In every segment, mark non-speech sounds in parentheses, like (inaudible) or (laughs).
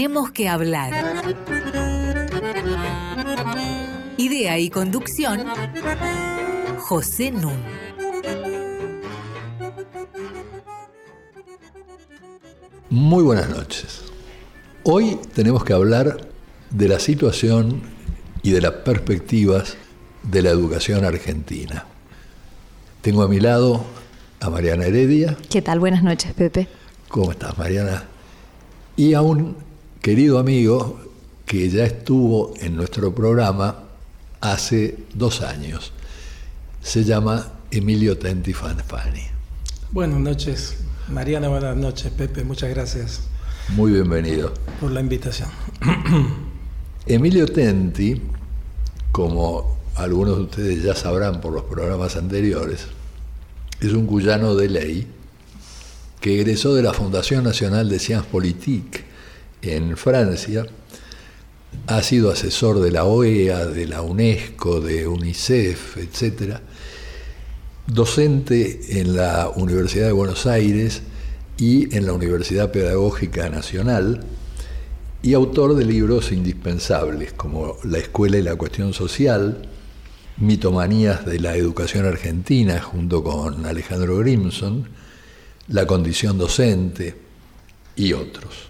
Tenemos que hablar. Idea y conducción, José Nun. Muy buenas noches. Hoy tenemos que hablar de la situación y de las perspectivas de la educación argentina. Tengo a mi lado a Mariana Heredia. ¿Qué tal? Buenas noches, Pepe. ¿Cómo estás, Mariana? Y a un querido amigo que ya estuvo en nuestro programa hace dos años. Se llama Emilio Tenti Fanfani. Buenas noches, Mariana, buenas noches, Pepe, muchas gracias. Muy bienvenido. Por la invitación. (clears throat) Emilio Tenti, como algunos de ustedes ya sabrán por los programas anteriores, es un cuyano de ley que egresó de la Fundación Nacional de Sciences Politique en Francia, ha sido asesor de la OEA, de la UNESCO, de UNICEF, etc., docente en la Universidad de Buenos Aires y en la Universidad Pedagógica Nacional, y autor de libros indispensables como La Escuela y la Cuestión Social, Mitomanías de la Educación Argentina, junto con Alejandro Grimson, La Condición Docente y otros.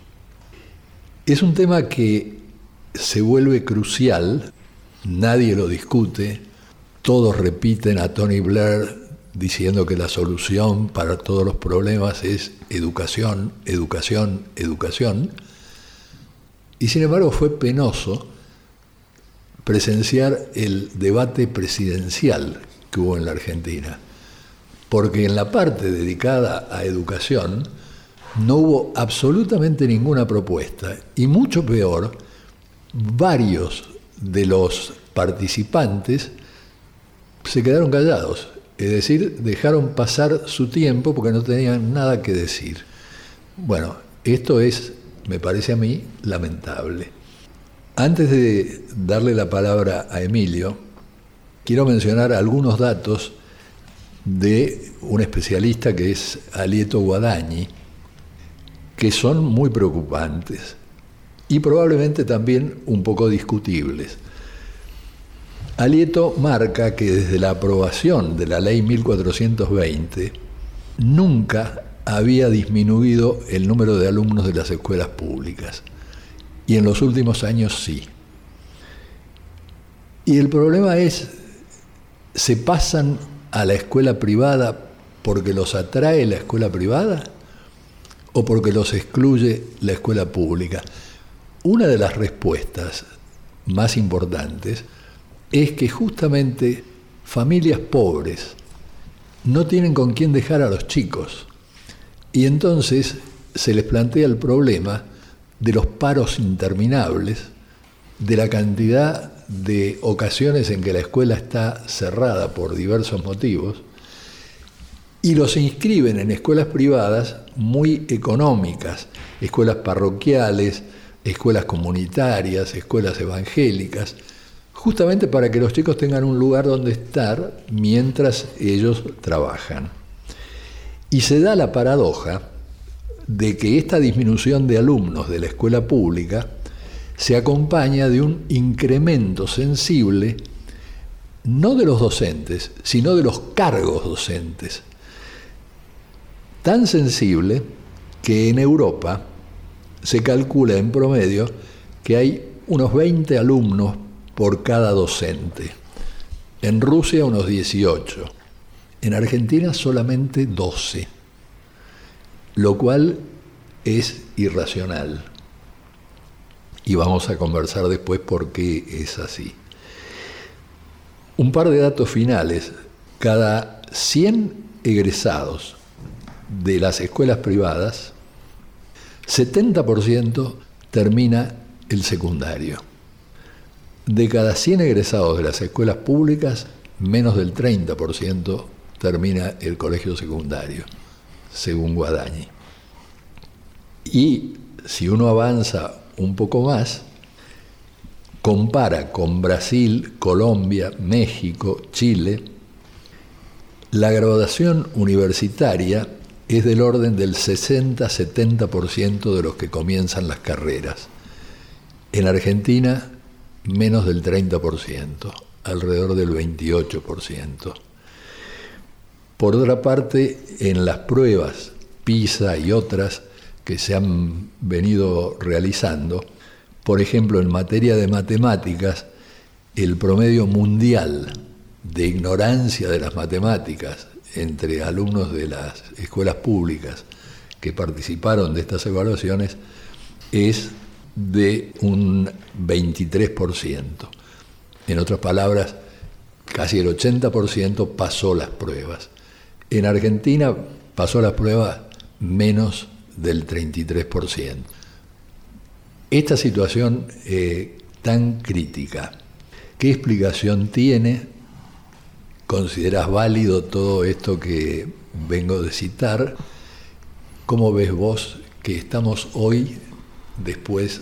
Es un tema que se vuelve crucial, nadie lo discute, todos repiten a Tony Blair diciendo que la solución para todos los problemas es educación, educación, educación. Y sin embargo fue penoso presenciar el debate presidencial que hubo en la Argentina, porque en la parte dedicada a educación no hubo absolutamente ninguna propuesta, y mucho peor, varios de los participantes se quedaron callados, es decir, dejaron pasar su tiempo porque no tenían nada que decir. Bueno, esto es, me parece a mí, lamentable. Antes de darle la palabra a Emilio, quiero mencionar algunos datos de un especialista que es Alieto Guadañi, que son muy preocupantes y probablemente también un poco discutibles. Alieto marca que desde la aprobación de la ley 1420 nunca había disminuido el número de alumnos de las escuelas públicas y en los últimos años sí. Y el problema es, ¿se pasan a la escuela privada porque los atrae la escuela privada o porque los excluye la escuela pública? Una de las respuestas más importantes es que justamente familias pobres no tienen con quién dejar a los chicos y entonces se les plantea el problema de los paros interminables, de la cantidad de ocasiones en que la escuela está cerrada por diversos motivos, y los inscriben en escuelas privadas muy económicas, escuelas parroquiales, escuelas comunitarias, escuelas evangélicas, justamente para que los chicos tengan un lugar donde estar mientras ellos trabajan. Y se da la paradoja de que esta disminución de alumnos de la escuela pública se acompaña de un incremento sensible no de los docentes, sino de los cargos docentes. Tan sensible que en Europa se calcula en promedio que hay unos 20 alumnos por cada docente. En Rusia unos 18. En Argentina solamente 12 lo cual es irracional. Y vamos a conversar después por qué es así. Un par de datos finales. Cada 100 egresados de las escuelas privadas, 70% termina el secundario. De cada 100 egresados de las escuelas públicas, menos del 30% termina el colegio secundario según Guadañi. Y si uno avanza un poco más, compara con Brasil, Colombia, México, Chile, la graduación universitaria es del orden del 60-70% de los que comienzan las carreras. En Argentina, menos del 30%, alrededor del 28%. Por otra parte, en las pruebas PISA y otras que se han venido realizando, por ejemplo, en materia de matemáticas, el promedio mundial de ignorancia de las matemáticas entre alumnos de las escuelas públicas que participaron de estas evaluaciones es de un 23%. En otras palabras, casi el 80% pasó las pruebas. En Argentina pasó las pruebas menos del 33%. Esta situación eh, tan crítica, ¿qué explicación tiene? ¿Consideras válido todo esto que vengo de citar? ¿Cómo ves vos que estamos hoy después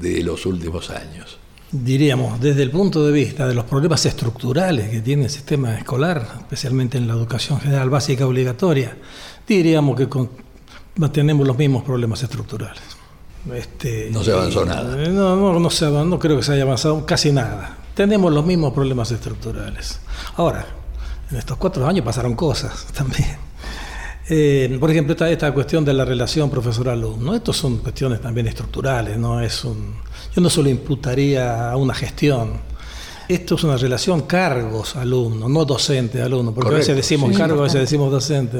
de los últimos años? Diríamos, desde el punto de vista de los problemas estructurales que tiene el sistema escolar, especialmente en la educación general básica obligatoria, diríamos que mantenemos los mismos problemas estructurales. Este, no se avanzó nada. No, no, no, se, no creo que se haya avanzado casi nada. Tenemos los mismos problemas estructurales. Ahora, en estos cuatro años pasaron cosas (laughs) también. Eh, por ejemplo, esta, esta cuestión de la relación profesor-alumno, estos son cuestiones también estructurales, no es un, yo no solo imputaría a una gestión. Esto es una relación cargos-alumno, no docente-alumno, porque a veces decimos cargo, a veces decimos docente.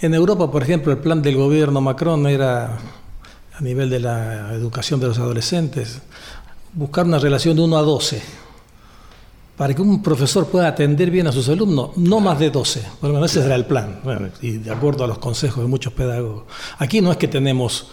En Europa, por ejemplo, el plan del gobierno Macron era, a nivel de la educación de los adolescentes, buscar una relación de 1 a 12 para que un profesor pueda atender bien a sus alumnos, no más de 12. Bueno, ese era el plan, y de acuerdo a los consejos de muchos pedagogos. Aquí no es que tenemos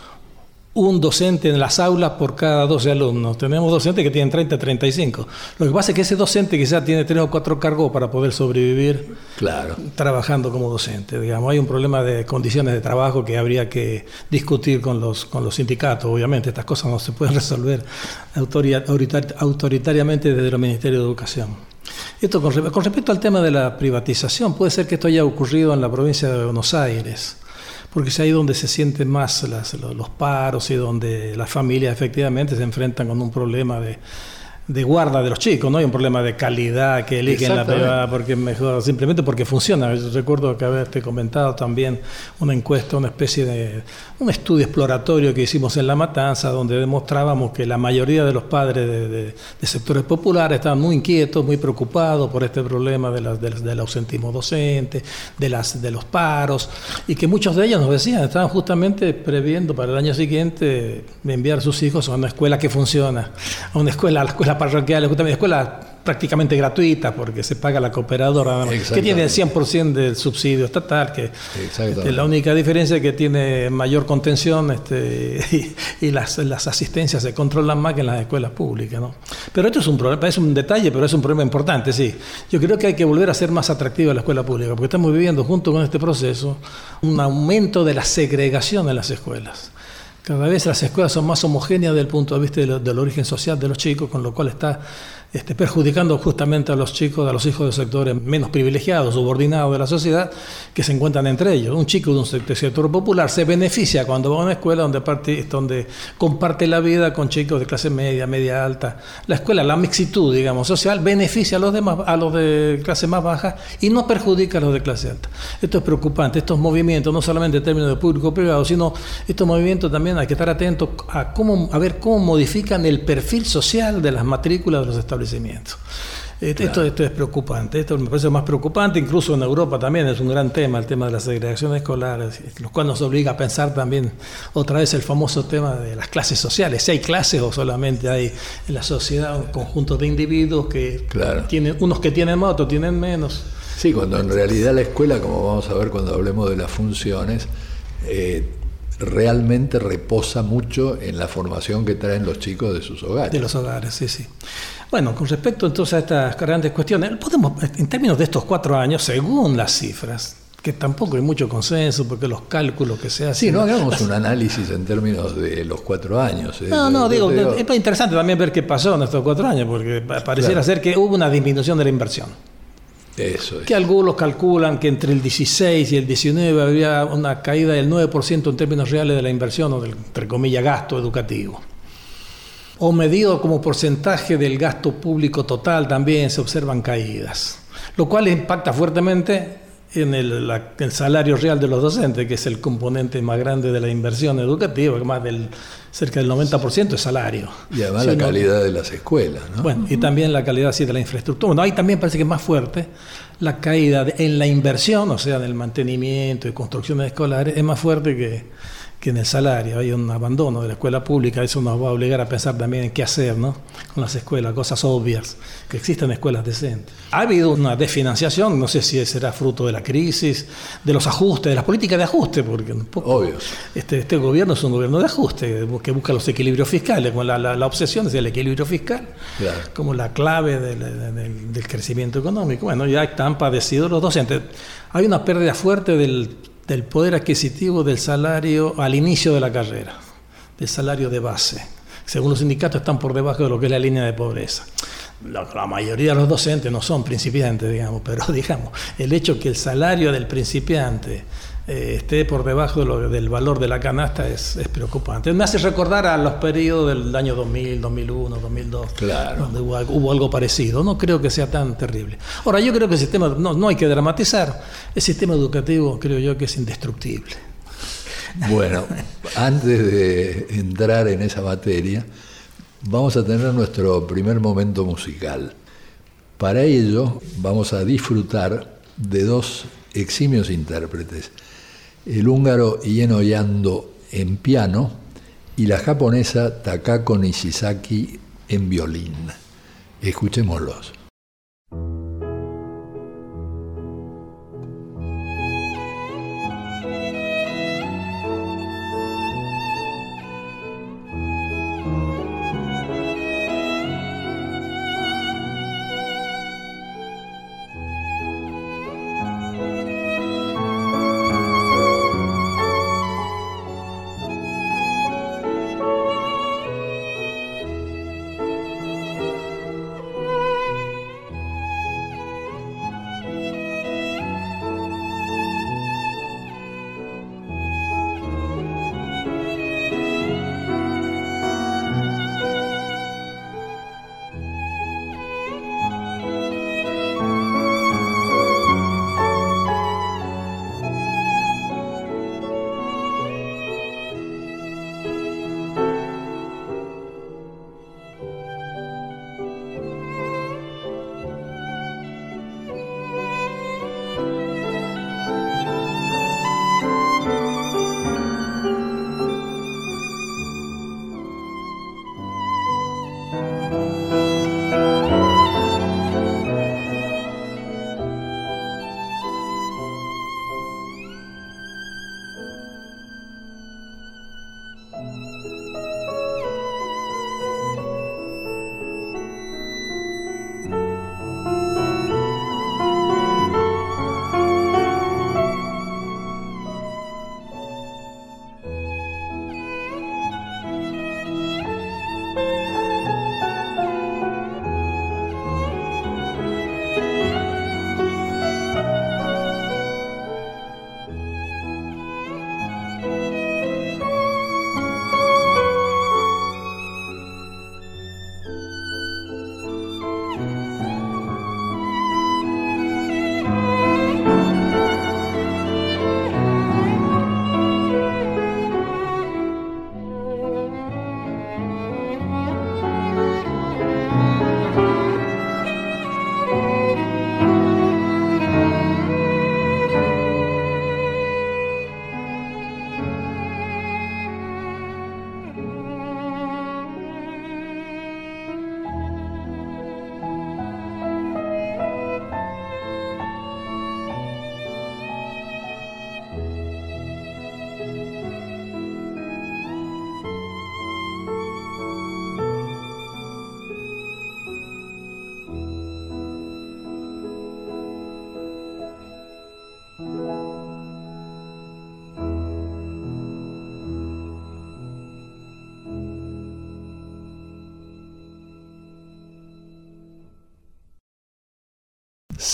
un docente en las aulas por cada 12 alumnos. Tenemos docentes que tienen 30, 35. Lo que pasa es que ese docente quizás tiene tres o cuatro cargos para poder sobrevivir claro. trabajando como docente. Digamos, hay un problema de condiciones de trabajo que habría que discutir con los, con los sindicatos. Obviamente, estas cosas no se pueden resolver autoritariamente desde el Ministerio de Educación. Esto con, con respecto al tema de la privatización, puede ser que esto haya ocurrido en la provincia de Buenos Aires porque es ahí donde se sienten más los paros y donde las familias efectivamente se enfrentan con un problema de, de guarda de los chicos, no hay un problema de calidad que eligen la privada porque mejor, simplemente porque funciona. recuerdo que haberte comentado también una encuesta, una especie de un estudio exploratorio que hicimos en La Matanza, donde demostrábamos que la mayoría de los padres de, sectores populares estaban muy inquietos, muy preocupados por este problema de del ausentismo docente, de, las, de los paros, y que muchos de ellos nos decían, estaban justamente previendo para el año siguiente enviar a sus hijos a una escuela que funciona, a una escuela, a la escuela parroquiales, justamente escuelas prácticamente gratuitas porque se paga la cooperadora, que tiene el 100% del subsidio estatal, que este, la única diferencia es que tiene mayor contención este, (laughs) y, las, las, asistencias se controlan más que en las escuelas públicas. ¿no? Pero esto es un problema, es un detalle, pero es un problema importante, sí. Yo creo que hay que volver a ser más atractiva la escuela pública, porque estamos viviendo junto con este proceso un aumento de la segregación en las escuelas. Cada vez las escuelas son más homogéneas desde el punto de vista del, origen social de los chicos, con lo cual está este, perjudicando justamente a los chicos, a los hijos de sectores menos privilegiados, subordinados de la sociedad, que se encuentran entre ellos. Un chico de un sector popular se beneficia cuando va a una escuela donde, parte, donde comparte la vida con chicos de clase media, media alta. La escuela, la mixitud, digamos, social, beneficia a los, demás, a los de clase más baja y no perjudica a los de clase alta. Esto es preocupante. Estos movimientos, no solamente en términos de público-privado, sino estos movimientos también hay que estar atentos a, cómo, a ver cómo modifican el perfil social de las matrículas de los establecimientos esto, esto, es preocupante, esto me parece más preocupante, incluso en Europa también es un gran tema, el tema de la segregación escolar, lo cual nos obliga a pensar también otra vez el famoso tema de las clases sociales, si hay clases o solamente hay en la sociedad un conjunto de individuos que tienen, unos que tienen más, otros tienen menos. Sí, cuando en realidad la escuela, como vamos a ver cuando hablemos de las funciones, eh, realmente reposa mucho en la formación que traen los chicos de sus hogares. De los hogares, sí, sí. Bueno, con respecto entonces a estas grandes cuestiones, podemos, en términos de estos cuatro años, según las cifras, que tampoco hay mucho consenso porque los cálculos que se hacen. Sí, no hagamos un análisis en términos de los cuatro años. ¿eh? No, no, digo, es interesante también ver qué pasó en estos cuatro años, porque pareciera ser que hubo una disminución de la inversión. Eso es. Que algunos calculan que entre el 16 y el 19 había una caída del 9% en términos reales de la inversión o del, entre comillas, gasto educativo. O medido como porcentaje del gasto público total también se observan caídas, lo cual impacta fuertemente en el, salario real de los docentes, que es el componente más grande de la inversión educativa, que más del cerca del 90% es salario. Y además la calidad de las escuelas, ¿no? Bueno, y también la calidad sí, de la infraestructura. Bueno, ahí también parece que es más fuerte la caída en la inversión, o sea, en el mantenimiento y construcciones escolares, es más fuerte que, que en el salario hay un abandono de la escuela pública, eso nos va a obligar a pensar también en qué hacer ¿no? con las escuelas, cosas obvias, que existen escuelas decentes. Ha habido una desfinanciación, no sé si será fruto de la crisis, de los ajustes, de las políticas de ajuste, porque un poco, Este, este gobierno es un gobierno de ajuste, que busca los equilibrios fiscales, con la, la, obsesión es el equilibrio fiscal, como la clave del, del crecimiento económico. Bueno, ya están padecidos los docentes. Hay una pérdida fuerte del del poder adquisitivo del salario al inicio de la carrera, del salario de base. Según los sindicatos están por debajo de lo que es la línea de pobreza. La, mayoría de los docentes no son principiantes, digamos, pero (laughs) digamos, el hecho que el salario del principiante eh, esté por debajo del valor de la canasta es, preocupante. Me hace recordar a los periodos del año 2000, 2001, 2002, donde hubo, algo parecido. No creo que sea tan terrible. Ahora, yo creo que el sistema, no, no hay que dramatizar, el sistema educativo creo yo que es indestructible. Bueno, antes de entrar en esa materia, vamos a tener nuestro primer momento musical. Para ello vamos a disfrutar de dos eximios intérpretes el húngaro Ieno Yando en piano y la japonesa Takako Nishizaki en violín. Escuchémoslos.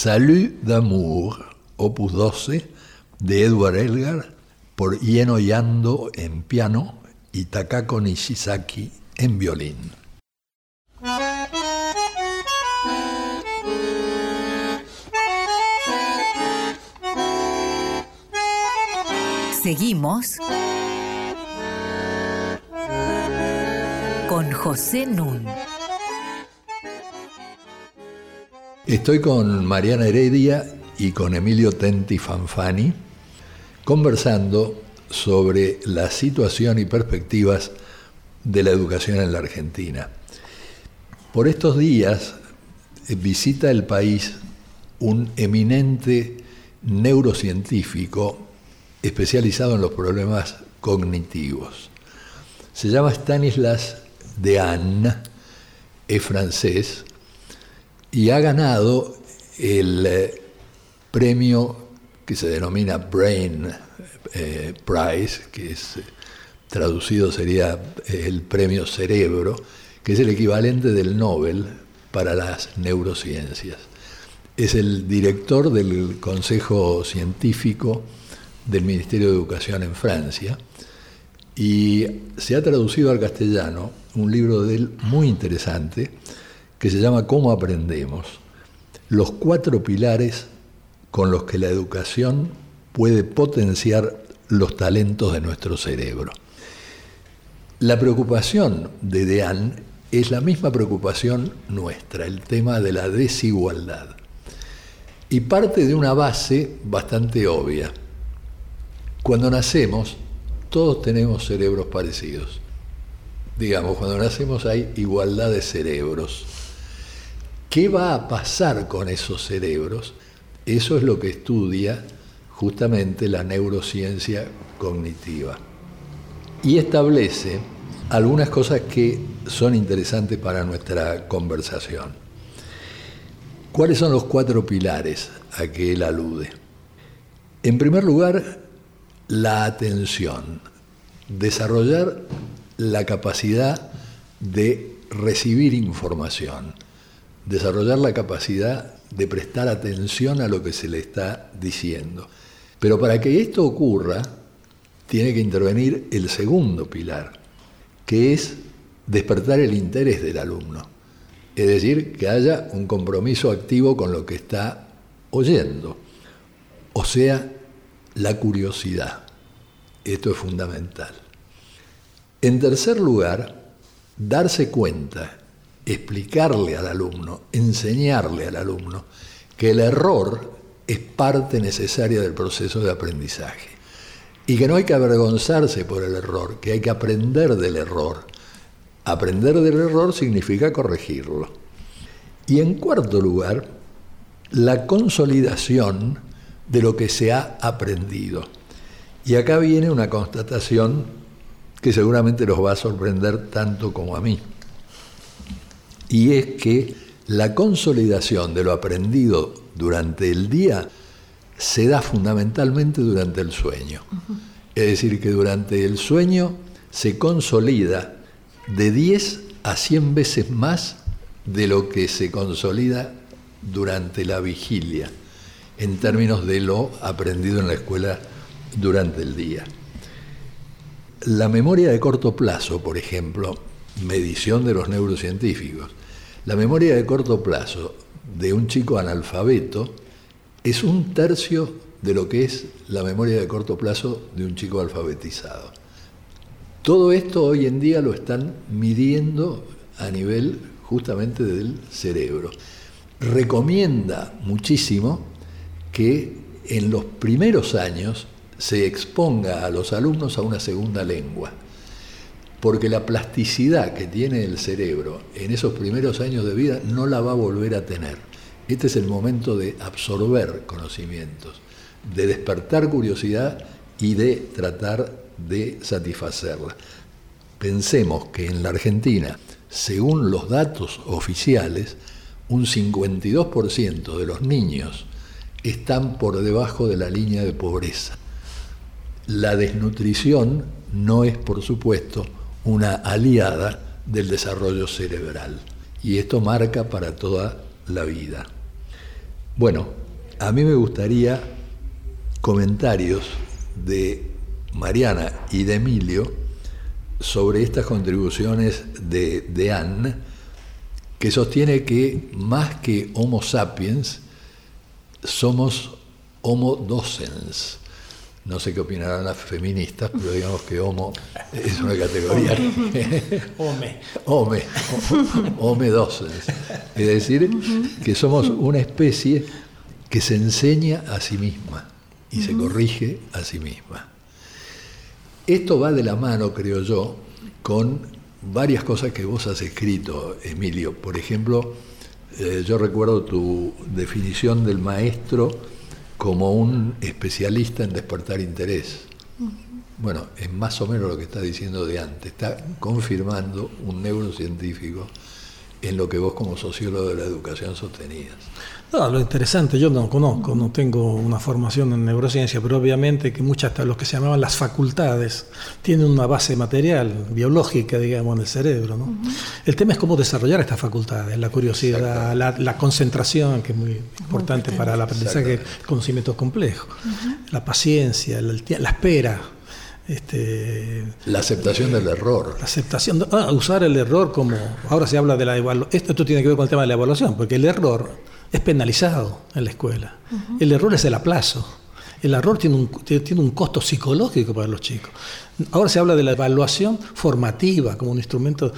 Salut d'amour, opus 12, de Edward Elgar, por Ieno Yando en piano y Takako Nishizaki en violín. Seguimos con José Nun. Estoy con Mariana Heredia y con Emilio Tenti Fanfani conversando sobre la situación y perspectivas de la educación en la Argentina. Por estos días eh, visita el país un eminente neurocientífico especializado en los problemas cognitivos. Se llama Stanislas Dehaene, es francés y ha ganado el eh, premio que se denomina Brain eh, Prize, que es traducido sería eh, el premio Cerebro, que es el equivalente del Nobel para las neurociencias. Es el director del Consejo Científico del Ministerio de Educación en Francia y se ha traducido al castellano un libro de él muy interesante que se llama Cómo aprendemos, los cuatro pilares con los que la educación puede potenciar los talentos de nuestro cerebro. La preocupación de Dean es la misma preocupación nuestra, el tema de la desigualdad. Y parte de una base bastante obvia. Cuando nacemos, todos tenemos cerebros parecidos. Digamos, cuando nacemos hay igualdad de cerebros. ¿Qué va a pasar con esos cerebros? Eso es lo que estudia justamente la neurociencia cognitiva. Y establece algunas cosas que son interesantes para nuestra conversación. ¿Cuáles son los cuatro pilares a que él alude? En primer lugar, la atención, desarrollar la capacidad de recibir información, desarrollar la capacidad de prestar atención a lo que se le está diciendo. Pero para que esto ocurra, tiene que intervenir el segundo pilar, que es despertar el interés del alumno. Es decir, que haya un compromiso activo con lo que está oyendo. O sea, la curiosidad. Esto es fundamental. En tercer lugar, darse cuenta, explicarle al alumno, enseñarle al alumno que el error es parte necesaria del proceso de aprendizaje. Y que no hay que avergonzarse por el error, que hay que aprender del error. Aprender del error significa corregirlo. Y en cuarto lugar, la consolidación de lo que se ha aprendido. Y acá viene una constatación que seguramente los va a sorprender tanto como a mí. Y es que la consolidación de lo aprendido durante el día se da fundamentalmente durante el sueño. Es decir, que durante el sueño se consolida de 10 a 100 veces más de lo que se consolida durante la vigilia, en términos de lo aprendido en la escuela durante el día. La memoria de corto plazo, por ejemplo, medición de los neurocientíficos, la memoria de corto plazo de un chico analfabeto es un tercio de lo que es la memoria de corto plazo de un chico alfabetizado. Todo esto hoy en día lo están midiendo a nivel justamente del cerebro. Recomienda muchísimo que en los primeros años se exponga a los alumnos a una segunda lengua porque la plasticidad que tiene el cerebro en esos primeros años de vida no la va a volver a tener. Este es el momento de absorber conocimientos, de despertar curiosidad y de tratar de satisfacerla. Pensemos que en la Argentina, según los datos oficiales, un 52% de los niños están por debajo de la línea de pobreza. La desnutrición no es, por supuesto, una aliada del desarrollo cerebral. Y esto marca para toda la vida. Bueno, a mí me gustaría comentarios de Mariana y de Emilio sobre estas contribuciones de, de Anne, que sostiene que más que Homo sapiens, somos Homo docens, no sé qué opinarán las feministas, pero digamos que homo es una categoría. Home. Home, home dos. Es decir, que somos una especie que se enseña a sí misma y se corrige a sí misma. Esto va de la mano, creo yo, con varias cosas que vos has escrito, Emilio. Por ejemplo, eh, yo recuerdo tu definición del maestro como un especialista en despertar interés. Bueno, es más o menos lo que está diciendo de antes, está confirmando un neurocientífico en lo que vos como sociólogo de la educación sostenías. No, lo interesante, yo no conozco, no tengo una formación en neurociencia, pero obviamente que muchas de lo que se llamaban las facultades tienen una base material, biológica, digamos, en el cerebro. ¿no? El tema es cómo desarrollar estas facultades, la curiosidad, la, concentración, que es muy importante para el aprendizaje, conocimientos complejos, la paciencia, la, espera. Este, la aceptación del error. La aceptación, ah, usar el error como, ahora se habla de la evaluación, esto, esto tiene que ver con el tema de la evaluación, porque el error es penalizado en la escuela. El error es el aplazo. El error tiene un, tiene un costo psicológico para los chicos. Ahora se habla de la evaluación formativa como un instrumento.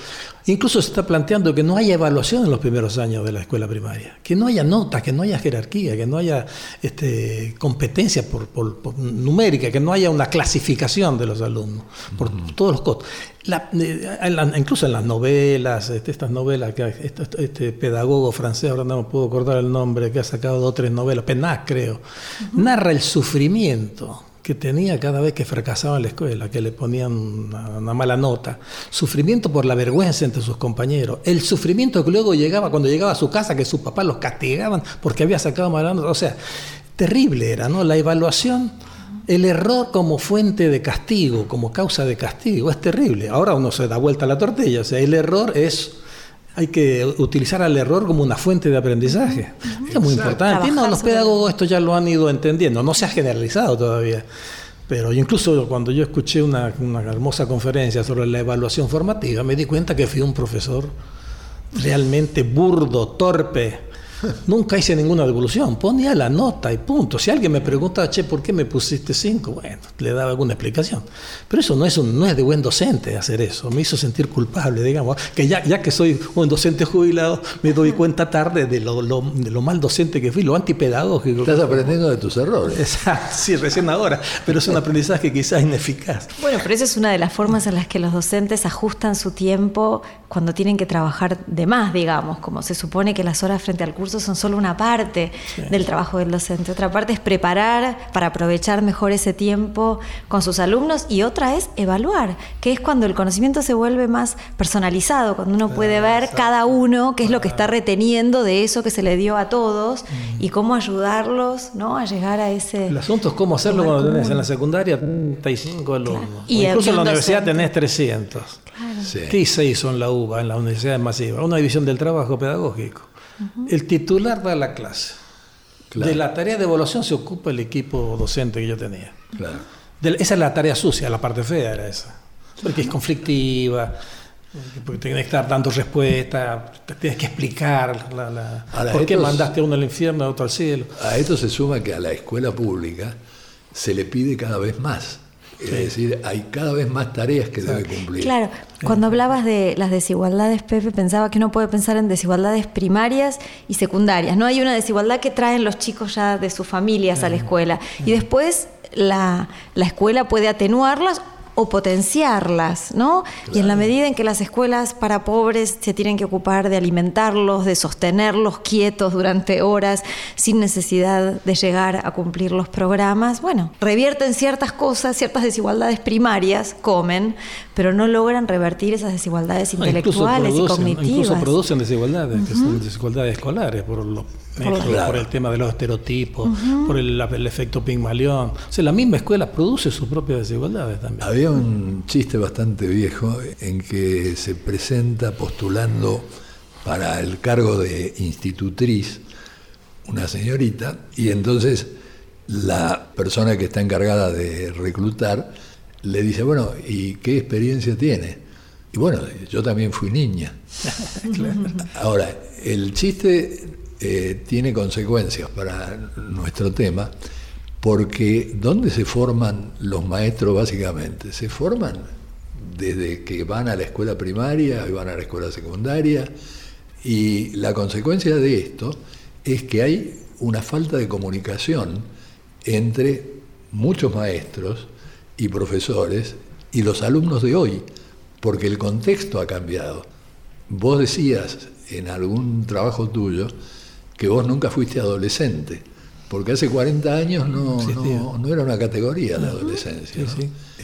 Incluso se está planteando que no haya evaluación en los primeros años de la escuela primaria, que no haya notas, que no haya jerarquía, que no haya este, competencia por, numérica, que no haya una clasificación de los alumnos, por todos los costos. Eh, incluso en las novelas, este, estas novelas, que este, este, pedagogo francés, ahora no me puedo acordar el nombre, que ha sacado dos o tres novelas, Penac creo, narra el sufrimiento que tenía cada vez que fracasaba en la escuela, que le ponían una, mala nota, sufrimiento por la vergüenza entre sus compañeros, el sufrimiento que luego llegaba cuando llegaba a su casa, que sus papás los castigaban porque había sacado mala nota, o sea, terrible era, ¿no? La evaluación, el error como fuente de castigo, como causa de castigo, es terrible. Ahora uno se da vuelta a la tortilla, o sea, el error es hay que utilizar al error como una fuente de aprendizaje. es muy importante. los pedagogos esto ya lo han ido entendiendo, no se ha generalizado todavía. Pero incluso cuando yo escuché una, una hermosa conferencia sobre la evaluación formativa, me di cuenta que fui un profesor realmente burdo, torpe, (laughs) Nunca hice ninguna devolución, ponía la nota y punto. Si alguien me pregunta, che, ¿por qué me pusiste cinco? Bueno, le daba alguna explicación. Pero eso no es, un, no es de buen docente hacer eso. Me hizo sentir culpable, digamos. Que ya, ya que soy un docente jubilado, me doy (laughs) cuenta tarde de lo, de lo mal docente que fui, lo antipedagógico. Estás aprendiendo de tus errores. Exacto, sí, recién ahora. Pero es un aprendizaje quizás ineficaz. Bueno, pero esa es una de las formas en las que los docentes ajustan su tiempo cuando tienen que trabajar de más, digamos, como se supone que las horas frente al curso son solo una parte del trabajo del docente. Otra parte es preparar para aprovechar mejor ese tiempo con sus alumnos y otra es evaluar, que es cuando el conocimiento se vuelve más personalizado, cuando uno puede ver cada uno qué es lo que está reteniendo de eso que se le dio a todos y cómo ayudarlos ¿no? a llegar a ese... El asunto es cómo hacerlo cuando tenés en la secundaria 35 alumnos. Y incluso en la universidad tenés 300. ¿Qué se hizo en la UBA, en la universidad masiva? Una división del trabajo pedagógico. El titular da la clase. De la tarea de evaluación se ocupa el equipo docente que yo tenía. esa es la tarea sucia, la parte fea era esa. Porque es conflictiva, porque tienes que estar dando respuesta, tienes que explicar por qué mandaste a uno al infierno, a otro al cielo. A esto se suma que a la escuela pública se le pide cada vez más. Es decir, hay cada vez más tareas que debe cumplir. Claro, cuando hablabas de las desigualdades, Pepe, pensaba que uno puede pensar en desigualdades primarias y secundarias. No hay una desigualdad que traen los chicos ya de sus familias a la escuela. Y después la, la escuela puede atenuarlas o potenciarlas, ¿no? Y en la medida en que las escuelas para pobres se tienen que ocupar de alimentarlos, de sostenerlos quietos durante horas sin necesidad de llegar a cumplir los programas, bueno, revierten ciertas cosas, ciertas desigualdades primarias, comen, pero no logran revertir esas desigualdades intelectuales y cognitivas. Incluso producen desigualdades, que son desigualdades escolares, por, lo, por, el tema de los estereotipos, por el, efecto Pigmalión. O sea, la misma escuela produce sus propias desigualdades también. Había un chiste bastante viejo en que se presenta postulando para el cargo de institutriz una señorita y entonces la persona que está encargada de reclutar le dice, bueno, ¿y qué experiencia tiene? Y bueno, yo también fui niña. (laughs) (laughs) Ahora, el chiste eh, tiene consecuencias para nuestro tema, Porque ¿dónde se forman los maestros básicamente? Se forman desde que van a la escuela primaria y van a la escuela secundaria. Y la consecuencia de esto es que hay una falta de comunicación entre muchos maestros y profesores y los alumnos de hoy, porque el contexto ha cambiado. Vos decías en algún trabajo tuyo que vos nunca fuiste adolescente, porque hace 40 años no, no, era una categoría la adolescencia.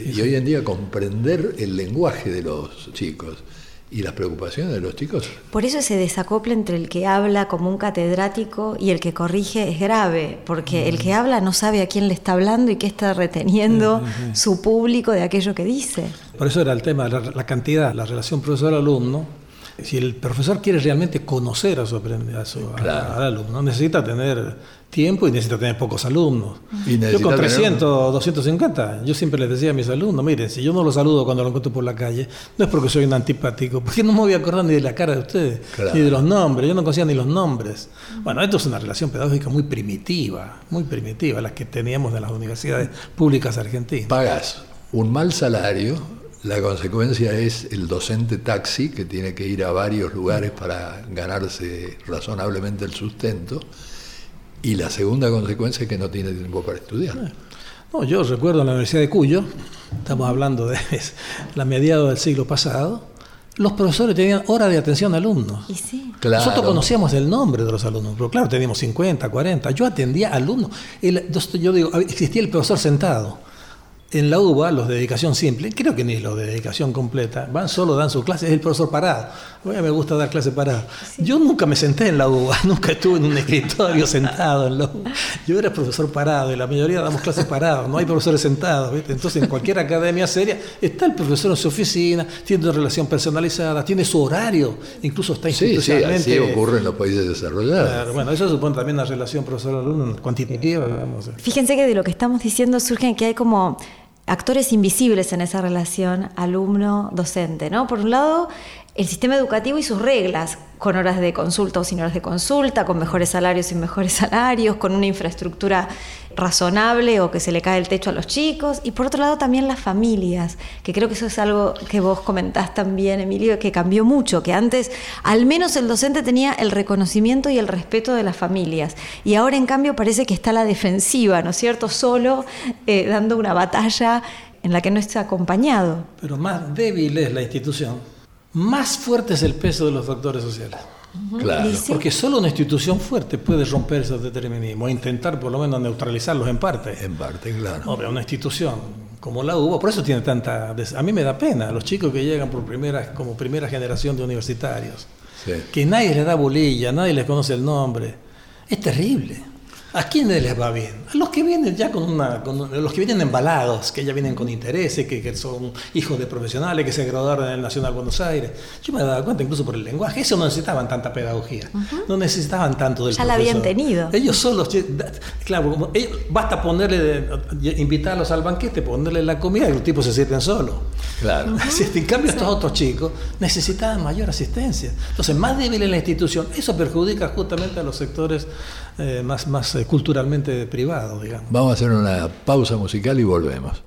y hoy en día comprender el lenguaje de los chicos y las preocupaciones de los chicos. Por eso ese desacople entre el que habla como un catedrático y el que corrige es grave, porque el que habla no sabe a quién le está hablando y qué está reteniendo su público de aquello que dice. Por eso era el tema, la, cantidad, la relación profesor-alumno. Si el profesor quiere realmente conocer a su, a su al alumno, necesita tener tiempo y necesita tener pocos alumnos. yo con 300, 250, yo siempre les decía a mis alumnos, miren, si yo no los saludo cuando los encuentro por la calle, no es porque soy un antipático, porque no me voy a acordar ni de la cara de ustedes, ni de los nombres, yo no conocía ni los nombres. Bueno, esto es una relación pedagógica muy primitiva, muy primitiva, la que teníamos en las universidades públicas argentinas. Pagas un mal salario, la consecuencia es el docente taxi que tiene que ir a varios lugares para ganarse razonablemente el sustento y la segunda consecuencia es que no tiene tiempo para estudiar. No, yo recuerdo en la Universidad de Cuyo, estamos hablando de (laughs) la mediados del siglo pasado, los profesores tenían hora de atención a alumnos. Y sí. Nosotros conocíamos el nombre de los alumnos, pero claro, teníamos 50, 40. Yo atendía alumnos. yo digo, existía el profesor sentado en la UBA, los de dedicación simple, creo que ni los de dedicación completa, van solo, dan su clase, es el profesor parado. A mí me gusta dar clase parada. Yo nunca me senté en la UBA, (laughs) nunca estuve en un escritorio sentado en la UBA. Yo era profesor parado y la mayoría damos clases parados, no hay profesores sentados. Entonces, en cualquier academia seria está el profesor en su oficina, tiene una relación personalizada, tiene su horario, incluso está institucionalmente. Sí, sí, así ocurre en los países desarrollados. bueno, eso supone también una relación profesor-alumno cuantitativa. Fíjense que de lo que estamos diciendo surge que hay como actores invisibles en esa relación alumno-docente. ¿no? Por un lado, el sistema educativo y sus reglas, con horas de consulta o sin horas de consulta, con mejores salarios y sin mejores (laughs) salarios, con una infraestructura razonable o que se le cae el techo a los chicos. Y por otro lado también las familias, que creo que eso es algo que vos comentás también, Emilio, que cambió mucho, que antes al menos el docente tenía el reconocimiento y el respeto de las familias. Y ahora en cambio parece que está la defensiva, ¿no es cierto? Solo eh, dando una batalla en la que no está acompañado. Pero más débil es la institución más fuerte es el peso de los factores sociales. Claro. Porque solo una institución fuerte puede romper esos determinismos, o intentar por lo menos neutralizarlos en parte. En parte, claro. una institución como la UBA, por eso tiene tanta... A mí me da pena los chicos que llegan por primera, como primera generación de universitarios, que nadie les da bolilla, nadie les conoce el nombre. Es terrible. ¿A quiénes les va bien? A los que vienen ya con una. los que vienen embalados, que ya vienen con intereses, que, son hijos de profesionales, que se graduaron en el Nacional Buenos Aires. Yo me he dado cuenta incluso por el lenguaje. Eso no necesitaban tanta pedagogía. No necesitaban tanto del Ya la habían tenido. Ellos solos. Claro, basta ponerle. invitarlos al banquete, ponerle la comida y los tipos se sienten solos. Claro. En cambio, estos otros chicos necesitaban mayor asistencia. Entonces, más débil en la institución. Eso perjudica justamente a los sectores eh, más, más eh, culturalmente privados, digamos. Vamos a hacer una pausa musical y volvemos.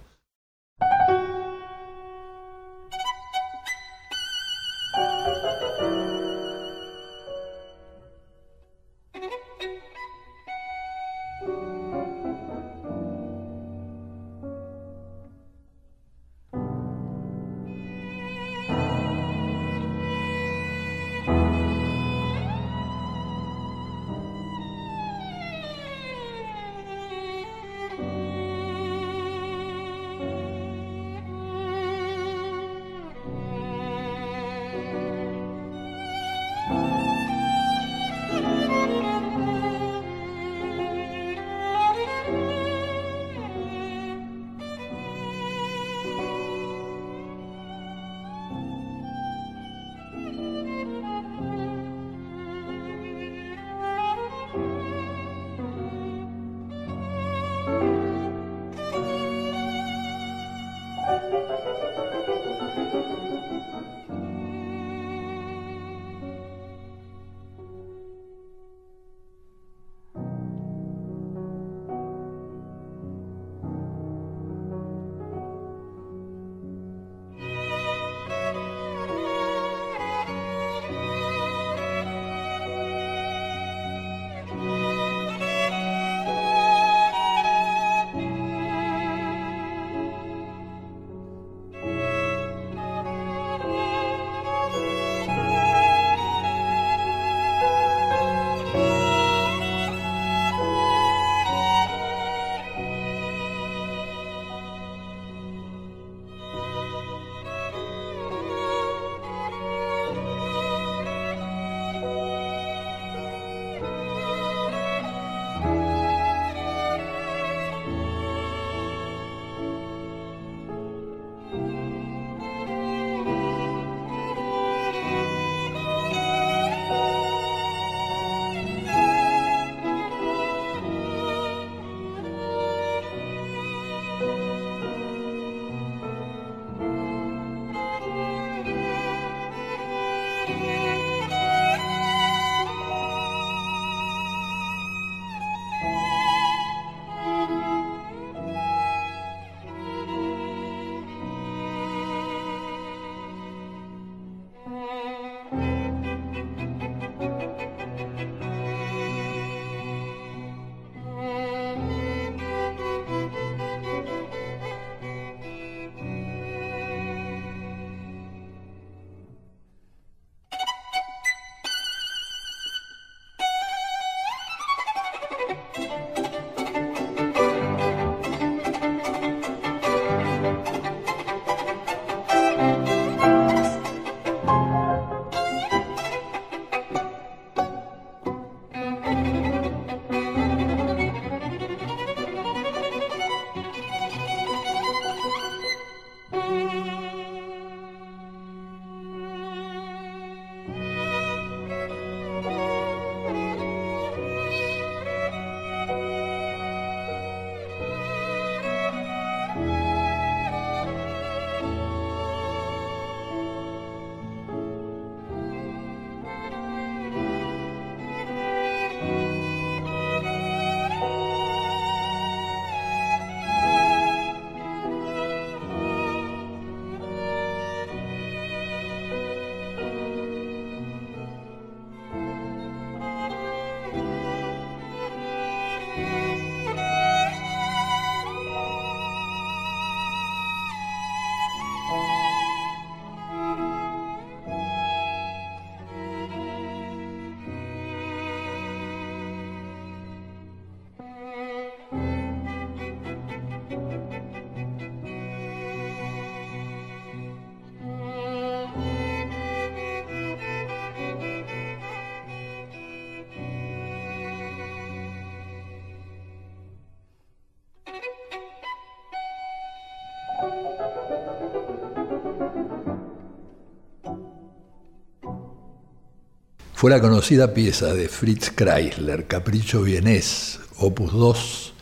Fue la conocida pieza de Fritz Kreisler, Capricho Vienés, opus 2,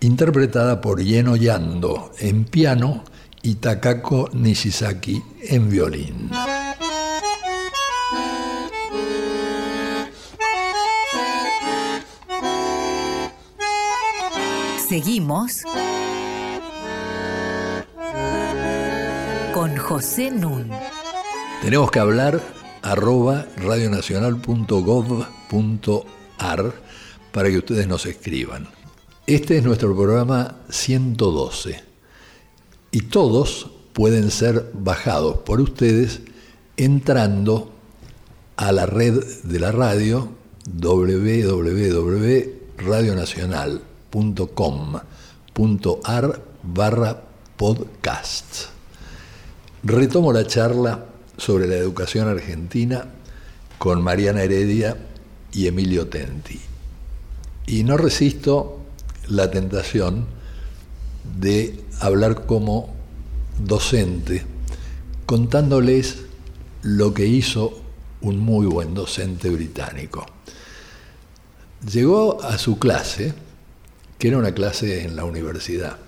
interpretada por Yeno Yando en piano y Takako Nishizaki en violín. Seguimos con José Nun. Tenemos que hablar arroba radionacional.gov.ar para que ustedes nos escriban. Este es nuestro programa 112 y todos pueden ser bajados por ustedes entrando a la red de la radio www.radionacional.com.ar barra podcast. Retomo la charla sobre la educación argentina con Mariana Heredia y Emilio Tenti. Y no resisto la tentación de hablar como docente, contándoles lo que hizo un muy buen docente británico. Llegó a su clase, que era una clase en la universidad,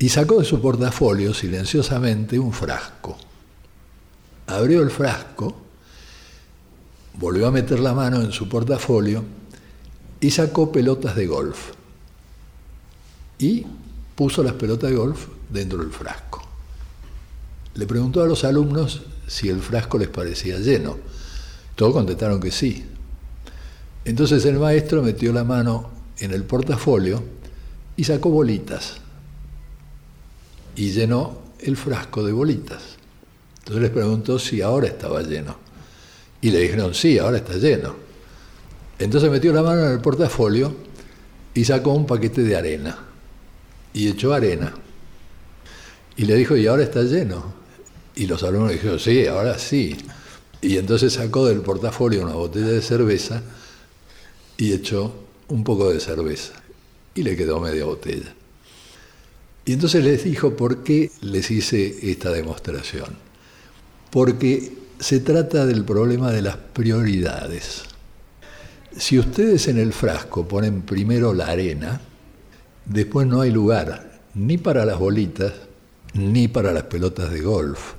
y sacó de su portafolio silenciosamente un frasco. Abrió el frasco, volvió a meter la mano en su portafolio y sacó pelotas de golf. Y puso las pelotas de golf dentro del frasco. Le preguntó a los alumnos si el frasco les parecía lleno. Todos contestaron que sí. Entonces el maestro metió la mano en el portafolio y sacó bolitas y llenó el frasco de bolitas. Entonces les preguntó si ahora estaba lleno. Y le dijeron, sí, ahora está lleno. Entonces metió la mano en el portafolio y sacó un paquete de arena. Y echó arena. Y le dijo, ¿y ahora está lleno? Y los alumnos dijeron, sí, ahora sí. Y entonces sacó del portafolio una botella de cerveza y echó un poco de cerveza. Y le quedó media botella. Y entonces les dijo por qué les hice esta demostración. Porque se trata del problema de las prioridades. Si ustedes en el frasco ponen primero la arena, después no hay lugar ni para las bolitas ni para las pelotas de golf.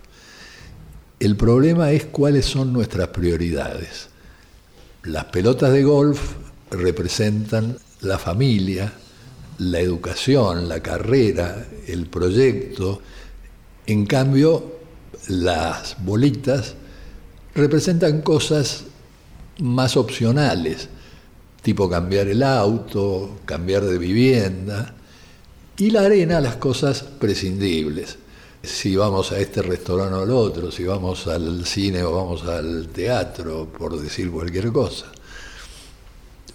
El problema es cuáles son nuestras prioridades. Las pelotas de golf representan la familia, la educación, la carrera, el proyecto. En cambio, las bolitas representan cosas más opcionales, tipo cambiar el auto, cambiar de vivienda, y la arena las cosas prescindibles. Si vamos a este restaurante o al otro, si vamos al cine o vamos al teatro, por decir cualquier cosa.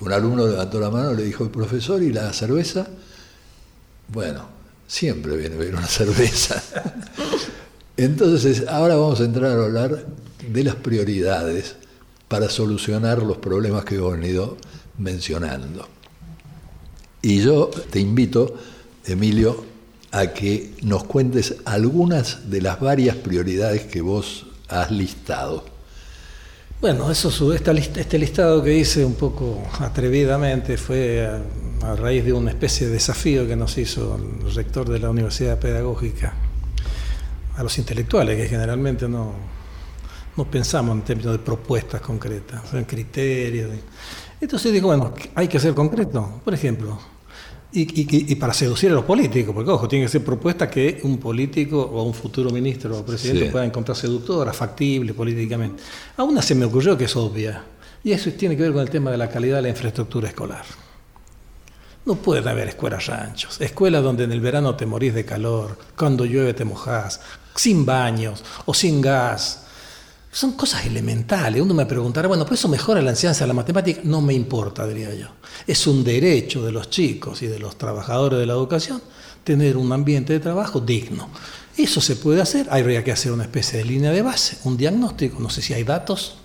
Un alumno levantó la mano y le dijo, profesor, ¿y la cerveza? Bueno, siempre viene a ver una (laughs) cerveza. Entonces, ahora vamos a entrar a hablar de las prioridades para solucionar los problemas que hemos venido mencionando. Y yo te invito, Emilio, a que nos cuentes algunas de las varias prioridades que vos has listado. Bueno, eso, este listado que hice un poco atrevidamente fue a, raíz de una especie de desafío que nos hizo el rector de la Universidad Pedagógica a los intelectuales, que generalmente no, no pensamos en términos de propuestas concretas, en criterios. Entonces digo, bueno, hay que ser concreto. Por ejemplo, y, para seducir a los políticos, porque ojo, tiene que ser propuesta que un político o un futuro ministro o presidente pueda encontrar seductora, factible políticamente. A una se me ocurrió que es obvia, y eso tiene que ver con el tema de la calidad de la infraestructura escolar. No pueden haber escuelas ranchos, escuelas donde en el verano te morís de calor, cuando llueve te mojás, sin baños o sin gas son cosas elementales. Uno me preguntará, bueno, ¿por eso mejora la enseñanza de la matemática? No me importa, diría yo. Es un derecho de los chicos y de los trabajadores de la educación tener un ambiente de trabajo digno. Eso se puede hacer, habría que hacer una especie de línea de base, un diagnóstico, no sé si hay datos,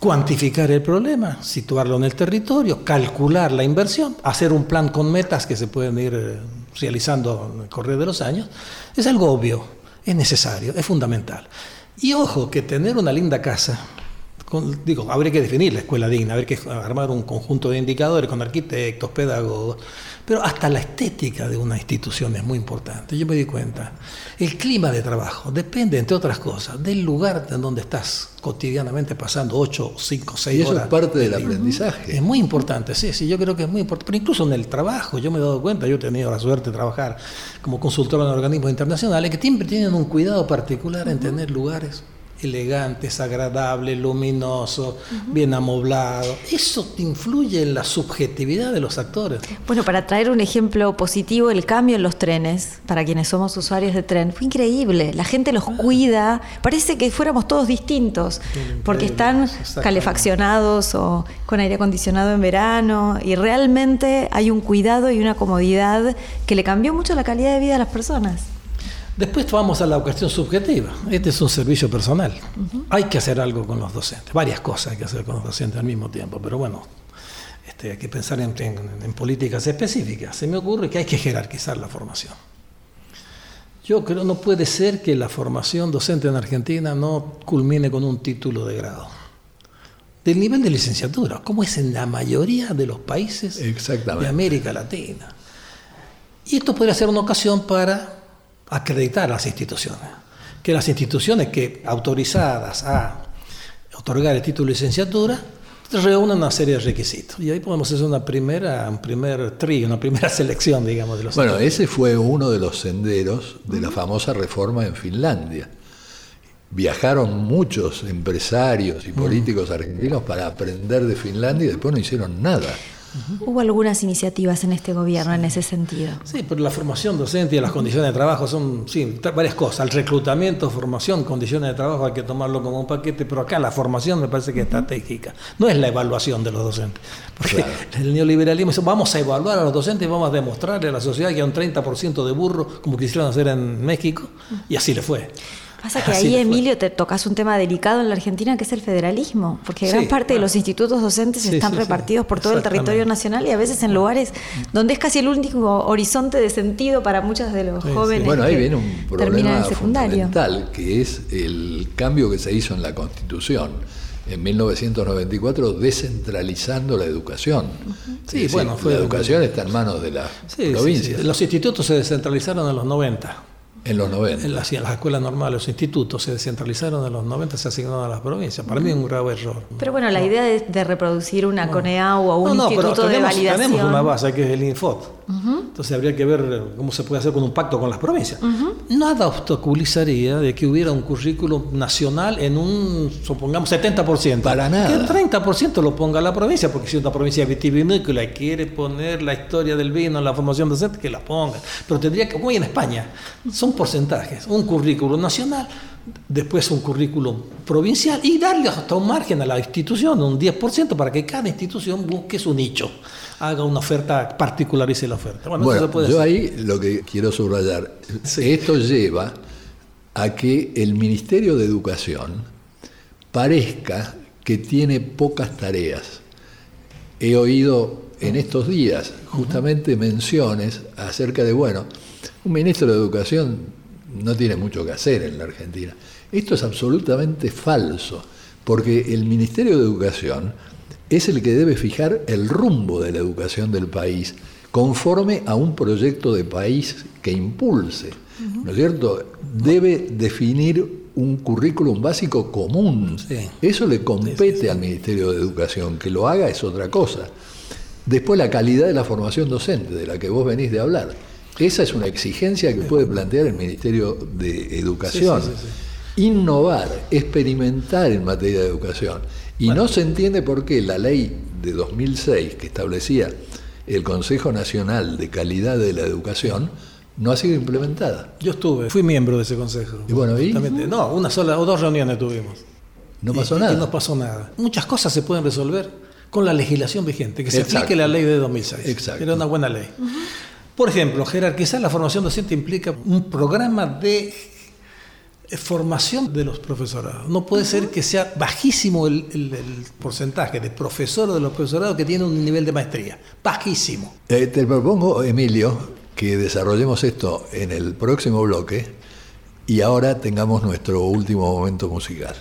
cuantificar el problema, situarlo en el territorio, calcular la inversión, hacer un plan con metas que se pueden ir eh, realizando en el correr de los años, es algo obvio, es necesario, es fundamental. Y ojo, que tener una linda casa, con- digo, habría que definir la escuela digna, habría que armar un conjunto de indicadores con arquitectos, pedagogos, pero hasta la estética de una institución es muy importante. Yo me di cuenta, el clima de trabajo depende, entre otras cosas, del lugar en donde estás cotidianamente pasando 8, 5, 6 Y eso horas. es parte del aprendizaje. Es muy importante, sí, sí, yo creo que es muy importante. Pero incluso en el trabajo, yo me he dado cuenta, yo he tenido la suerte de trabajar como consultor en organismos internacionales que siempre tienen un cuidado particular en tener lugares elegantes, agradables, luminosos, bien amoblados. Eso influye en la subjetividad de los actores. Bueno, para traer un ejemplo positivo, el cambio en los trenes, para quienes somos usuarios de tren, fue increíble. La gente los cuida, parece que fuéramos todos distintos, porque están calefaccionados o con aire acondicionado en verano, y realmente hay un cuidado y una comodidad que le cambió mucho la calidad de vida a las personas. Después vamos a la cuestión subjetiva. Este es un servicio personal. Hay que hacer algo con los docentes. Varias cosas hay que hacer con los docentes al mismo tiempo. Pero bueno, este, hay que pensar en, en- en políticas específicas. Se me ocurre que hay que jerarquizar la formación. Yo creo no puede ser que la formación docente en Argentina no culmine con un título de grado. Del nivel de licenciatura, como es en la mayoría de los países de América Latina. Y esto podría ser una ocasión para acreditar a las instituciones. Que las instituciones que autorizadas a otorgar el título de licenciatura reúnan una serie de requisitos. Y ahí podemos hacer una primera, un primer tri, una primera (laughs) selección, digamos, de los Bueno, ese fue uno de los senderos de la famosa reforma en Finlandia. Viajaron muchos empresarios y políticos argentinos para aprender de Finlandia y después no hicieron nada. Hubo algunas iniciativas en este gobierno en ese sentido. Sí, pero la formación docente y las condiciones de trabajo son sí, varias cosas. El reclutamiento, formación, condiciones de trabajo hay que tomarlo como un paquete, pero acá la formación me parece que es estratégica. No es la evaluación de los docentes. Porque Claro. (laughs) el neoliberalismo dice, vamos a evaluar a los docentes y vamos a demostrarle a la sociedad que hay un 30% de burro, como quisieron hacer en México, y así le fue. Pasa que Así ahí. Emilio, te tocas un tema delicado en la Argentina, que es el federalismo, porque Sí, gran parte de los institutos docentes Sí, están sí, sí. repartidos por todo el territorio nacional y a veces en lugares donde es casi el único horizonte de sentido para muchos de los Sí, sí. jóvenes Bueno, ahí que viene un problema el secundario. fundamental, que es el cambio que se hizo en la Constitución en 1994, descentralizando la educación. Sí, decir, bueno, fue- la educación está en manos de las Sí, sí, provincias, sí. Los institutos se descentralizaron en los 90. En los 90. En las, en las escuelas normales, los institutos se descentralizaron en los 90, se asignaron a las provincias. Para mí es un grave error. Pero bueno, la idea de, de reproducir una CONEAU o un No, no, pero instituto de tenemos, validación. tenemos una base que es el Infot. Entonces habría que ver cómo se puede hacer con un pacto con las provincias. Nada obstaculizaría de que hubiera un currículum nacional en un, supongamos, 70%. Para nada. Que el 30% lo ponga la provincia, porque si una provincia vitivinícola y quiere poner la historia del vino en la formación docente, que la ponga. Pero tendría que, como en España, son porcentajes. Un currículum nacional, después un currículum provincial y darle hasta un margen a la institución, un 10%, para que cada institución busque su nicho, haga una oferta, particularice la oferta. Bueno, Bueno, eso se puede yo hacer. ahí lo que quiero subrayar, esto lleva a que el Ministerio de Educación parezca que tiene pocas tareas. He oído en estos días justamente menciones acerca de, bueno, un ministro de Educación no tiene mucho que hacer en la Argentina. Esto es absolutamente falso, porque el Ministerio de Educación es el que debe fijar el rumbo de la educación del país conforme a un proyecto de país que impulse, ¿no es cierto? Debe definir un currículum básico común. Sí. Eso le compete al Ministerio de Educación, que lo haga es otra cosa. Después la calidad de la formación docente, de la que vos venís de hablar. Esa es una exigencia que puede plantear el Ministerio de Educación. Sí, sí, sí, Innovar, experimentar en materia de educación. Y no se entiende por qué la ley de 2006 que establecía el Consejo Nacional de Calidad de la Educación no ha sido implementada. Yo estuve, fui miembro de ese consejo. Y bueno, ¿y? No, una sola o dos reuniones tuvimos. No Y- pasó y nada. no pasó nada. Muchas cosas se pueden resolver con la legislación vigente, que se Exacto. aplique la ley de 2006. Exacto. Era una buena ley. Por ejemplo, jerarquizar la formación docente implica un programa de formación de los profesorados. No puede ser que sea bajísimo el, el- el porcentaje de profesores de los profesorados que tienen un nivel de maestría. Bajísimo. Eh, te propongo, Emilio, que desarrollemos esto en el próximo bloque y ahora tengamos nuestro último momento musical.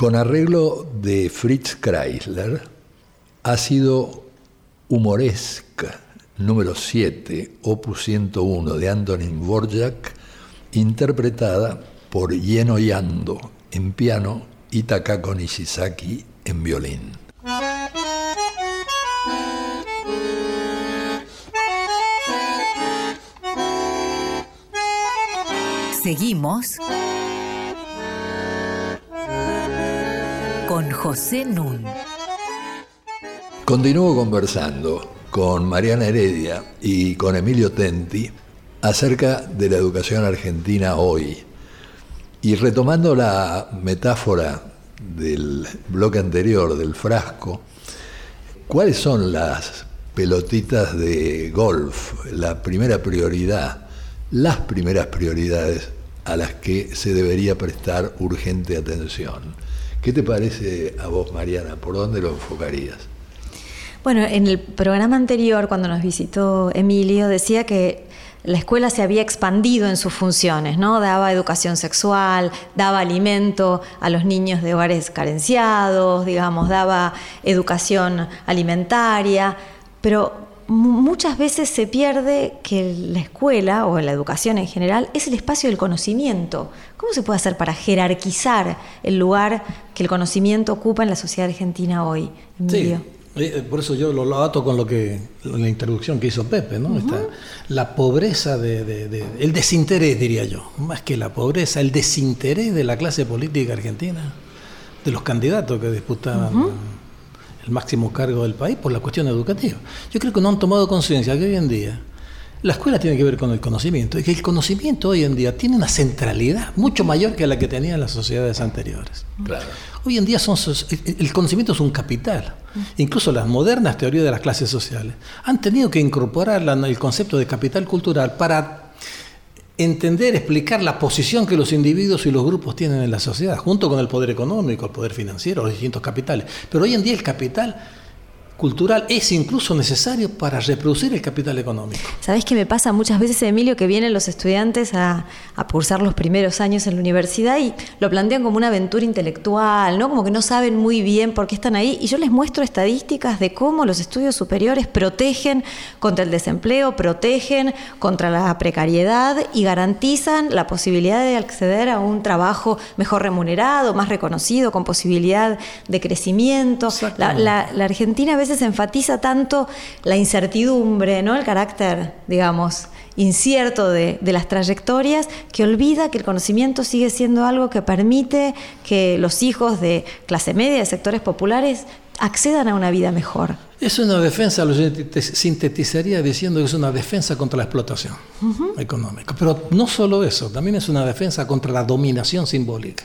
Con arreglo de Fritz Kreisler, ha sido humoresca número 7, opus 101 de Antonin Dvorak, interpretada por Yeno Yando en piano y Takako Nishizaki en violín. Seguimos con José Nun. Continúo conversando con Mariana Heredia y con Emilio Tenti acerca de la educación argentina hoy. Y retomando la metáfora del bloque anterior, del frasco, ¿cuáles son las pelotitas de golf, la primera prioridad, las primeras prioridades a las que se debería prestar urgente atención? ¿Qué te parece a vos, Mariana? ¿Por dónde lo enfocarías? Bueno, en el programa anterior, cuando nos visitó Emilio, decía que la escuela se había expandido en sus funciones, ¿no? Daba educación sexual, daba alimento a los niños de hogares carenciados, digamos, daba educación alimentaria, pero muchas veces se pierde que la escuela o la educación en general es el espacio del conocimiento. ¿Cómo se puede hacer para jerarquizar el lugar que el conocimiento ocupa en la sociedad argentina hoy, Emilio? Eh, eh, por eso yo lo, ato con lo que la introducción que hizo Pepe, ¿no? la pobreza de, el desinterés diría yo, más que la pobreza, el desinterés de la clase política argentina, de los candidatos que disputaban el máximo cargo del país por la cuestión educativa. Yo creo que no han tomado conciencia que hoy en día la escuela tiene que ver con el conocimiento y que el conocimiento hoy en día tiene una centralidad mucho mayor que la que tenían las sociedades anteriores. Claro. Hoy en día son, el conocimiento es un capital. Incluso las modernas teorías de las clases sociales han tenido que incorporar el concepto de capital cultural para entender, explicar la posición que los individuos y los grupos tienen en la sociedad, junto con el poder económico, el poder financiero, los distintos capitales. Pero hoy en día el capital cultural es incluso necesario para reproducir el capital económico. ¿Sabés qué me pasa muchas veces, Emilio, que vienen los estudiantes a, a, cursar los primeros años en la universidad y lo plantean como una aventura intelectual, ¿no? Como que no saben muy bien por qué están ahí. Y yo les muestro estadísticas de cómo los estudios superiores protegen contra el desempleo, protegen contra la precariedad y garantizan la posibilidad de acceder a un trabajo mejor remunerado, más reconocido, con posibilidad de crecimiento. La, la, la Argentina a veces se enfatiza tanto la incertidumbre, ¿no? el carácter, digamos, incierto de, de, las trayectorias, que olvida que el conocimiento sigue siendo algo que permite que los hijos de clase media, de sectores populares, accedan a una vida mejor. Es una defensa, lo sintetizaría diciendo que es una defensa contra la explotación económica. Pero no solo eso, también es una defensa contra la dominación simbólica.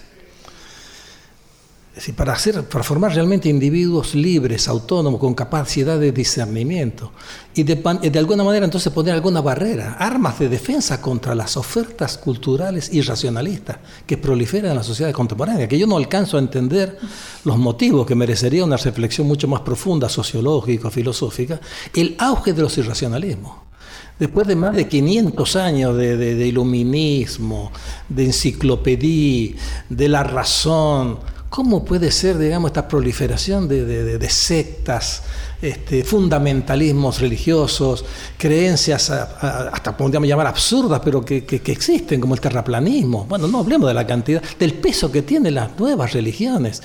Para, hacer, formar realmente individuos libres, autónomos, con capacidad de discernimiento. Y de, alguna manera entonces poner alguna barrera, armas de defensa contra las ofertas culturales irracionalistas que proliferan en la sociedad contemporánea, que yo no alcanzo a entender los motivos que merecería una reflexión mucho más profunda, sociológica, filosófica, el auge de los irracionalismos después de más de 500 años de, de, iluminismo, de enciclopedia, de la razón, ¿Cómo puede ser, digamos, esta proliferación de, sectas, este, fundamentalismos religiosos, creencias hasta podríamos llamar absurdas, pero que, que, existen, como el terraplanismo? Bueno, no hablemos de la cantidad, del peso que tienen las nuevas religiones.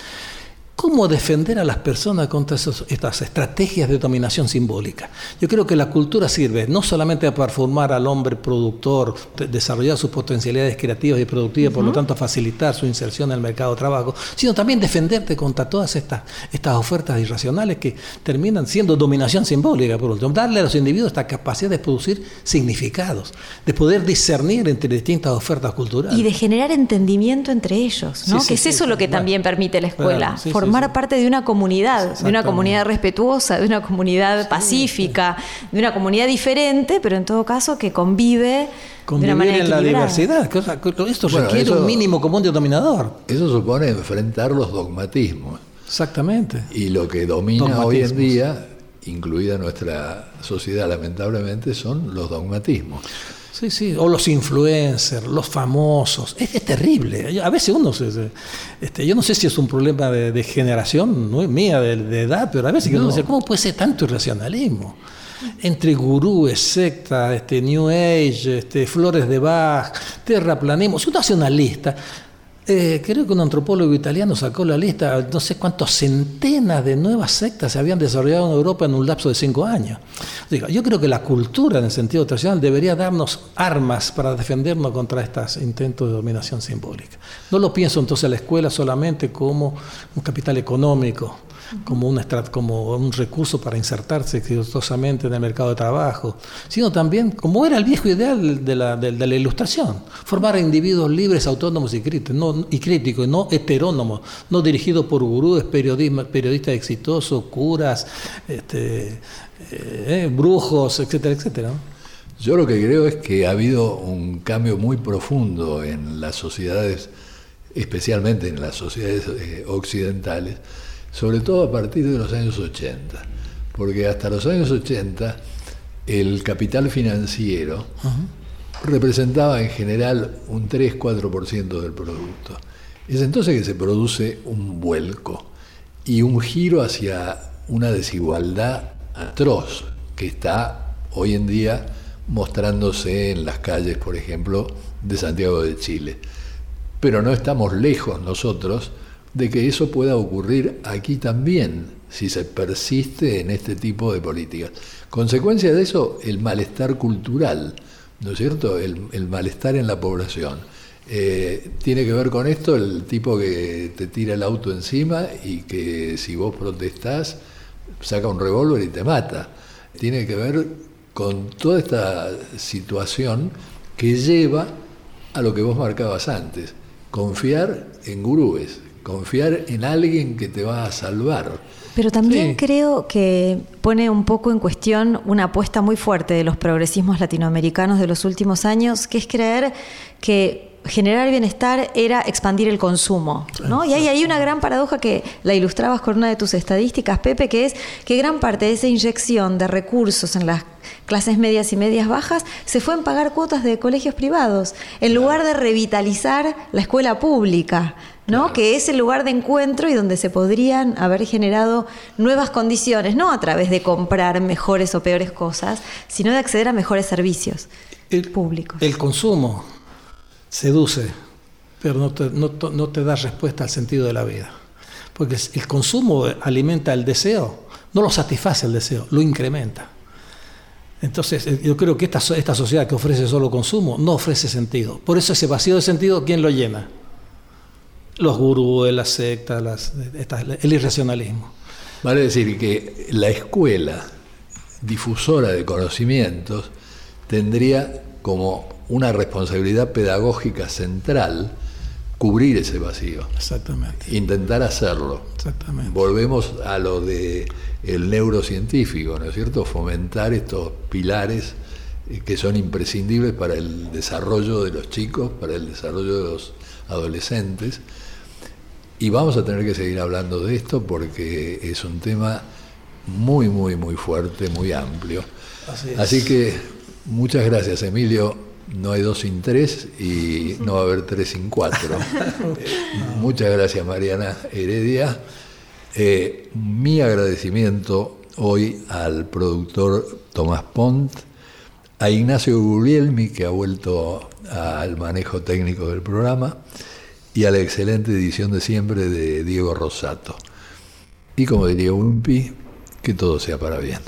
¿Cómo defender a las personas contra estas estrategias de dominación simbólica? Yo creo que la cultura sirve no solamente para formar al hombre productor, desarrollar sus potencialidades creativas y productivas, por lo tanto facilitar su inserción en el mercado de trabajo, sino también defenderte contra todas estas, estas ofertas irracionales que terminan siendo dominación simbólica, por último. Darle a los individuos esta capacidad de producir significados, de poder discernir entre distintas ofertas culturales. Y de generar entendimiento entre ellos, ¿no? que es eso lo que también permite la escuela formar parte de una comunidad, de una comunidad respetuosa, de una comunidad pacífica, de una comunidad diferente, pero en todo caso que convive Convivir de una manera en la diversidad. Esto requiere un mínimo común denominador. Eso supone enfrentar los dogmatismos. Exactamente. Y lo que domina hoy en día, incluida nuestra sociedad lamentablemente, son los dogmatismos. Sí, sí, o los influencers, los famosos. Es, es terrible. A veces uno se, este, yo no sé si es un problema de, generación, no es mía, de, edad, pero a veces uno dice, ¿cómo puede ser tanto irracionalismo? Entre gurúes, secta, este, New Age, este, flores de Bach, terraplanismo. Si uno hace una lista, eh, creo que un antropólogo italiano sacó la lista, no sé cuántas centenas de nuevas sectas se habían desarrollado en Europa en un lapso de cinco años. yo creo que la cultura, en el sentido tradicional, debería darnos armas para defendernos contra estos intentos de dominación simbólica. No lo pienso entonces la escuela solamente como un capital económico, como un, como un recurso para insertarse exitosamente en el mercado de trabajo, sino también como era el viejo ideal de la, ilustración, formar individuos libres, autónomos y críticos, no, y no heterónomos, no dirigidos por gurúes, periodistas exitosos, curas, este, eh, brujos, etcétera, etcétera. Yo lo que creo es que ha habido un cambio muy profundo en las sociedades, especialmente en las sociedades eh, occidentales, sobre todo a partir de los años 80, porque hasta los años 80 el capital financiero representaba en general un 3-4% del producto. Es entonces que se produce un vuelco y un giro hacia una desigualdad atroz que está hoy en día mostrándose en las calles, por ejemplo, de Santiago de Chile. Pero no estamos lejos nosotros de que eso pueda ocurrir aquí también, si se persiste en este tipo de políticas. Consecuencia de eso, el malestar cultural, ¿no es cierto? El, malestar en la población. Eh, tiene que ver con esto el tipo que te tira el auto encima y que si vos protestás saca un revólver y te mata. Tiene que ver con toda esta situación que lleva a lo que vos marcabas antes, confiar en gurúes, confiar en alguien que te va a salvar. Pero también creo que pone un poco en cuestión una apuesta muy fuerte de los progresismos latinoamericanos de los últimos años, que es creer que generar bienestar era expandir el consumo. ¿no? Y hay ahí una gran paradoja que la ilustrabas con una de tus estadísticas, Pepe, que es que gran parte de esa inyección de recursos en las clases medias y medias bajas se fue en pagar cuotas de colegios privados, en lugar de revitalizar la escuela pública. ¿No? que es el lugar de encuentro y donde se podrían haber generado nuevas condiciones, no a través de comprar mejores o peores cosas, sino de acceder a mejores servicios públicos. El consumo seduce, pero no te, no, te da respuesta al sentido de la vida. Porque el consumo alimenta el deseo, no lo satisface el deseo, lo incrementa. Entonces, eh, yo creo que esta, esta sociedad que ofrece solo consumo no ofrece sentido. Por eso ese vacío de sentido, ¿quién lo llena? Los gurúes, las sectas, el irracionalismo. Vale decir que la escuela difusora de conocimientos tendría como una responsabilidad pedagógica central cubrir ese vacío. Exactamente. Intentar hacerlo. Exactamente. Volvemos a lo de el neurocientífico, ¿no es cierto? Fomentar estos pilares eh, que son imprescindibles para el desarrollo de los chicos, para el desarrollo de los adolescentes. Y vamos a tener que seguir hablando de esto porque es un tema muy, muy, muy fuerte, muy amplio. Así, Así que muchas gracias, Emilio no hay dos sin tres y no va a haber tres sin cuatro. (laughs) (laughs) muchas gracias Mariana Heredia. Eh, mi agradecimiento hoy al productor Tomás Pont, a Ignacio Guglielmi, que ha vuelto al manejo técnico del programa, y a la excelente edición de siempre de Diego Rosato. Y como diría Wimpi, que todo sea para bien.